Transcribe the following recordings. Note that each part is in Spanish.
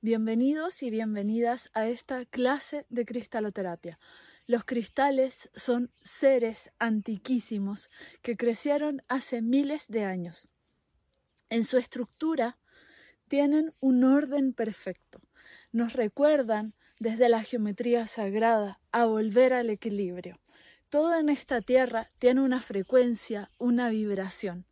Bienvenidos y bienvenidas a esta clase de cristaloterapia. Los cristales son seres antiquísimos que crecieron hace miles de años. En su estructura tienen un orden perfecto. Nos recuerdan desde la geometría sagrada a volver al equilibrio. Todo en esta tierra tiene una frecuencia, una vibración.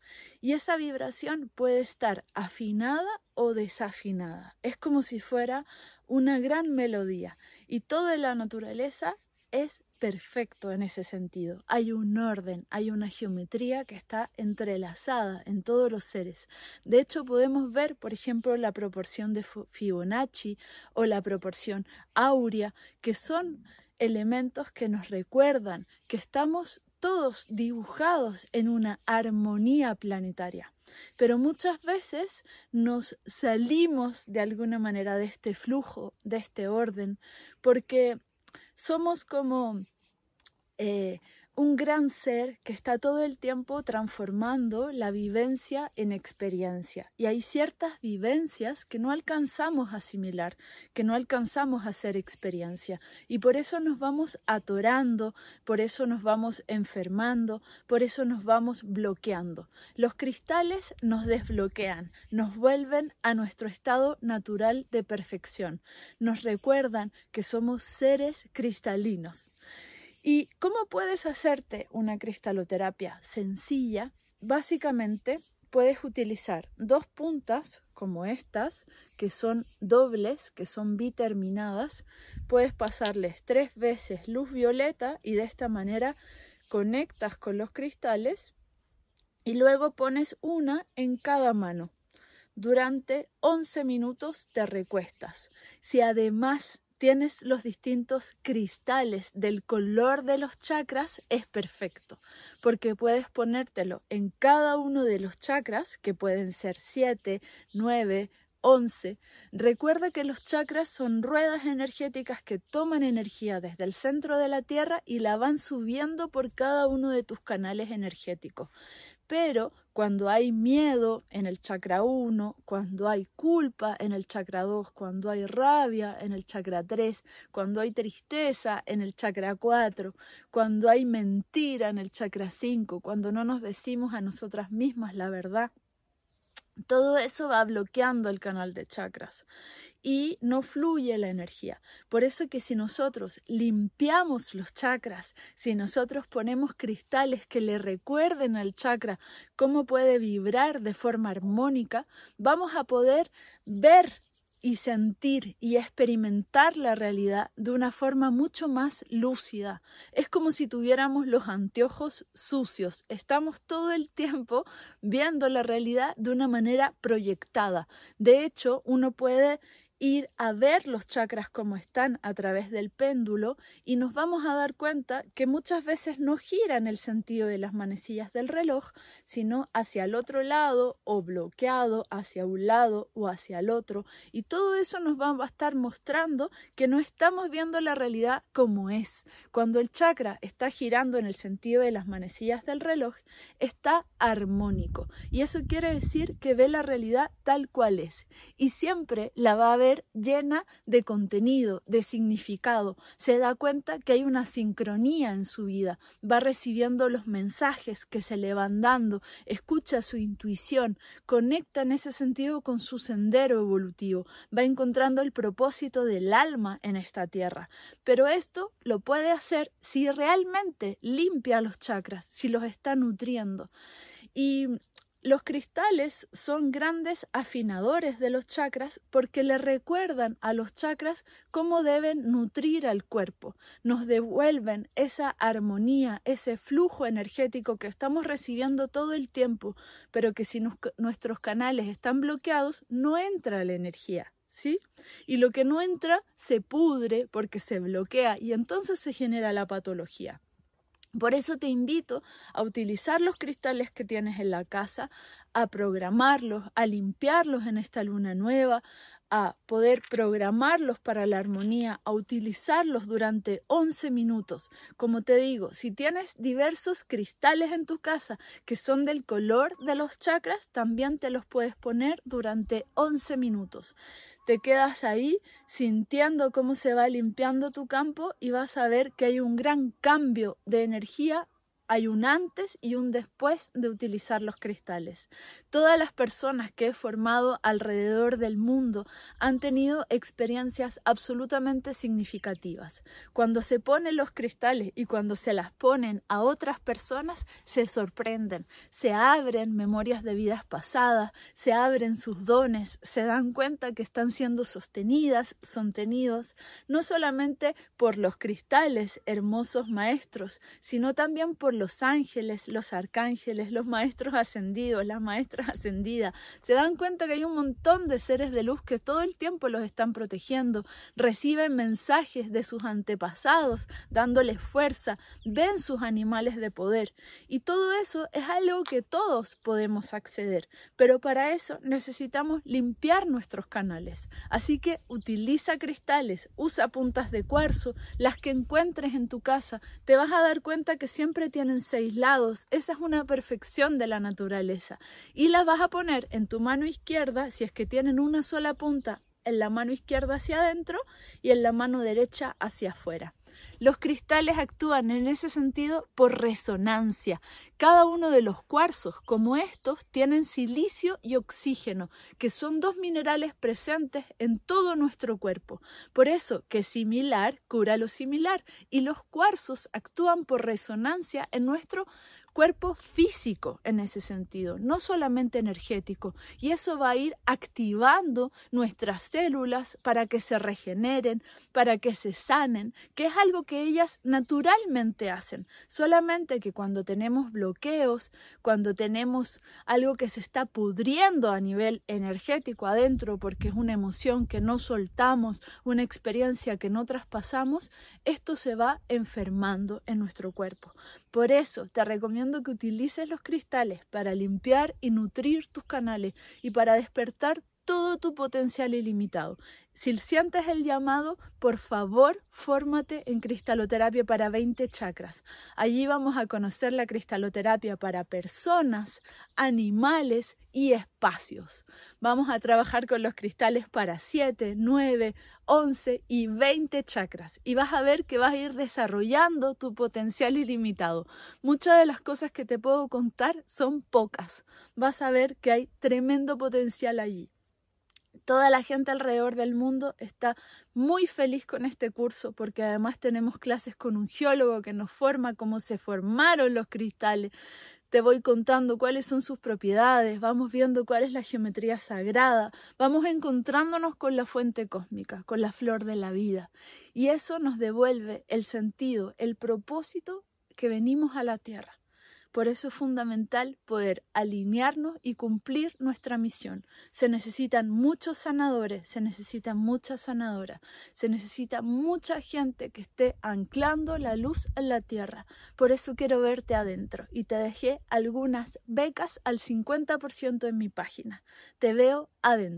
Y esa vibración puede estar afinada o desafinada. Es como si fuera una gran melodía. Y toda la naturaleza es perfecto en ese sentido. Hay un orden, hay una geometría que está entrelazada en todos los seres. De hecho, podemos ver, por ejemplo, la proporción de Fibonacci o la proporción áurea, que son elementos que nos recuerdan que estamos todos dibujados en una armonía planetaria. Pero muchas veces nos salimos de alguna manera de este flujo, de este orden, porque somos como eh, un gran ser que está todo el tiempo transformando la vivencia en experiencia. Y hay ciertas vivencias que no alcanzamos a asimilar, que no alcanzamos a hacer experiencia. Y por eso nos vamos atorando, por eso nos vamos enfermando, por eso nos vamos bloqueando. Los cristales nos desbloquean, nos vuelven a nuestro estado natural de perfección, nos recuerdan que somos seres cristalinos. ¿Y cómo puedes hacerte una cristaloterapia sencilla? Básicamente puedes utilizar dos puntas como estas, que son dobles, que son biterminadas. Puedes pasarles tres veces luz violeta y de esta manera conectas con los cristales y luego pones una en cada mano. Durante 11 minutos te recuestas. Si además tienes los distintos cristales del color de los chakras, es perfecto, porque puedes ponértelo en cada uno de los chakras, que pueden ser 7, 9, 11. Recuerda que los chakras son ruedas energéticas que toman energía desde el centro de la Tierra y la van subiendo por cada uno de tus canales energéticos. Pero cuando hay miedo en el chakra 1, cuando hay culpa en el chakra 2, cuando hay rabia en el chakra 3, cuando hay tristeza en el chakra 4, cuando hay mentira en el chakra 5, cuando no nos decimos a nosotras mismas la verdad, todo eso va bloqueando el canal de chakras y no fluye la energía. Por eso que si nosotros limpiamos los chakras, si nosotros ponemos cristales que le recuerden al chakra cómo puede vibrar de forma armónica, vamos a poder ver y sentir y experimentar la realidad de una forma mucho más lúcida. Es como si tuviéramos los anteojos sucios. Estamos todo el tiempo viendo la realidad de una manera proyectada. De hecho, uno puede ir a ver los chakras como están a través del péndulo y nos vamos a dar cuenta que muchas veces no gira en el sentido de las manecillas del reloj, sino hacia el otro lado o bloqueado hacia un lado o hacia el otro. Y todo eso nos va a estar mostrando que no estamos viendo la realidad como es. Cuando el chakra está girando en el sentido de las manecillas del reloj, está armónico. Y eso quiere decir que ve la realidad tal cual es. Y siempre la va a ver llena de contenido, de significado. Se da cuenta que hay una sincronía en su vida. Va recibiendo los mensajes que se le van dando, escucha su intuición, conecta en ese sentido con su sendero evolutivo, va encontrando el propósito del alma en esta tierra. Pero esto lo puede hacer si realmente limpia los chakras, si los está nutriendo. Y los cristales son grandes afinadores de los chakras porque le recuerdan a los chakras cómo deben nutrir al cuerpo. Nos devuelven esa armonía, ese flujo energético que estamos recibiendo todo el tiempo, pero que si nuestros canales están bloqueados no entra la energía. ¿Sí? Y lo que no entra se pudre porque se bloquea y entonces se genera la patología. Por eso te invito a utilizar los cristales que tienes en la casa, a programarlos, a limpiarlos en esta luna nueva, a poder programarlos para la armonía, a utilizarlos durante 11 minutos. Como te digo, si tienes diversos cristales en tu casa que son del color de los chakras, también te los puedes poner durante 11 minutos. Te quedas ahí sintiendo cómo se va limpiando tu campo y vas a ver que hay un gran cambio de energía hay un antes y un después de utilizar los cristales. Todas las personas que he formado alrededor del mundo han tenido experiencias absolutamente significativas. Cuando se ponen los cristales y cuando se las ponen a otras personas, se sorprenden, se abren memorias de vidas pasadas, se abren sus dones, se dan cuenta que están siendo sostenidas, sostenidos, no solamente por los cristales, hermosos maestros, sino también por los ángeles, los arcángeles, los maestros ascendidos, las maestras ascendidas, se dan cuenta que hay un montón de seres de luz que todo el tiempo los están protegiendo, reciben mensajes de sus antepasados, dándoles fuerza, ven sus animales de poder. Y todo eso es algo que todos podemos acceder, pero para eso necesitamos limpiar nuestros canales. Así que utiliza cristales, usa puntas de cuarzo, las que encuentres en tu casa, te vas a dar cuenta que siempre tienen seis lados. Esa es una perfección de la naturaleza. Y las vas a poner en tu mano izquierda, si es que tienen una sola punta, en la mano izquierda hacia adentro y en la mano derecha hacia afuera. Los cristales actúan en ese sentido por resonancia. Cada uno de los cuarzos, como estos, tienen silicio y oxígeno, que son dos minerales presentes en todo nuestro cuerpo. Por eso que similar cura lo similar y los cuarzos actúan por resonancia en nuestro cuerpo físico en ese sentido, no solamente energético. Y eso va a ir activando nuestras células para que se regeneren, para que se sanen, que es algo que ellas naturalmente hacen. Solamente que cuando tenemos bloqueos, cuando tenemos algo que se está pudriendo a nivel energético adentro, porque es una emoción que no soltamos, una experiencia que no traspasamos, esto se va enfermando en nuestro cuerpo. Por eso te recomiendo que utilices los cristales para limpiar y nutrir tus canales y para despertar todo tu potencial ilimitado. Si sientes el llamado, por favor, fórmate en cristaloterapia para 20 chakras. Allí vamos a conocer la cristaloterapia para personas, animales y espacios. Vamos a trabajar con los cristales para 7, 9, 11 y 20 chakras y vas a ver que vas a ir desarrollando tu potencial ilimitado. Muchas de las cosas que te puedo contar son pocas. Vas a ver que hay tremendo potencial allí. Toda la gente alrededor del mundo está muy feliz con este curso porque además tenemos clases con un geólogo que nos forma cómo se formaron los cristales. Te voy contando cuáles son sus propiedades, vamos viendo cuál es la geometría sagrada, vamos encontrándonos con la fuente cósmica, con la flor de la vida. Y eso nos devuelve el sentido, el propósito que venimos a la tierra. Por eso es fundamental poder alinearnos y cumplir nuestra misión. Se necesitan muchos sanadores, se necesitan muchas sanadoras, se necesita mucha gente que esté anclando la luz en la tierra. Por eso quiero verte adentro y te dejé algunas becas al 50% en mi página. Te veo adentro.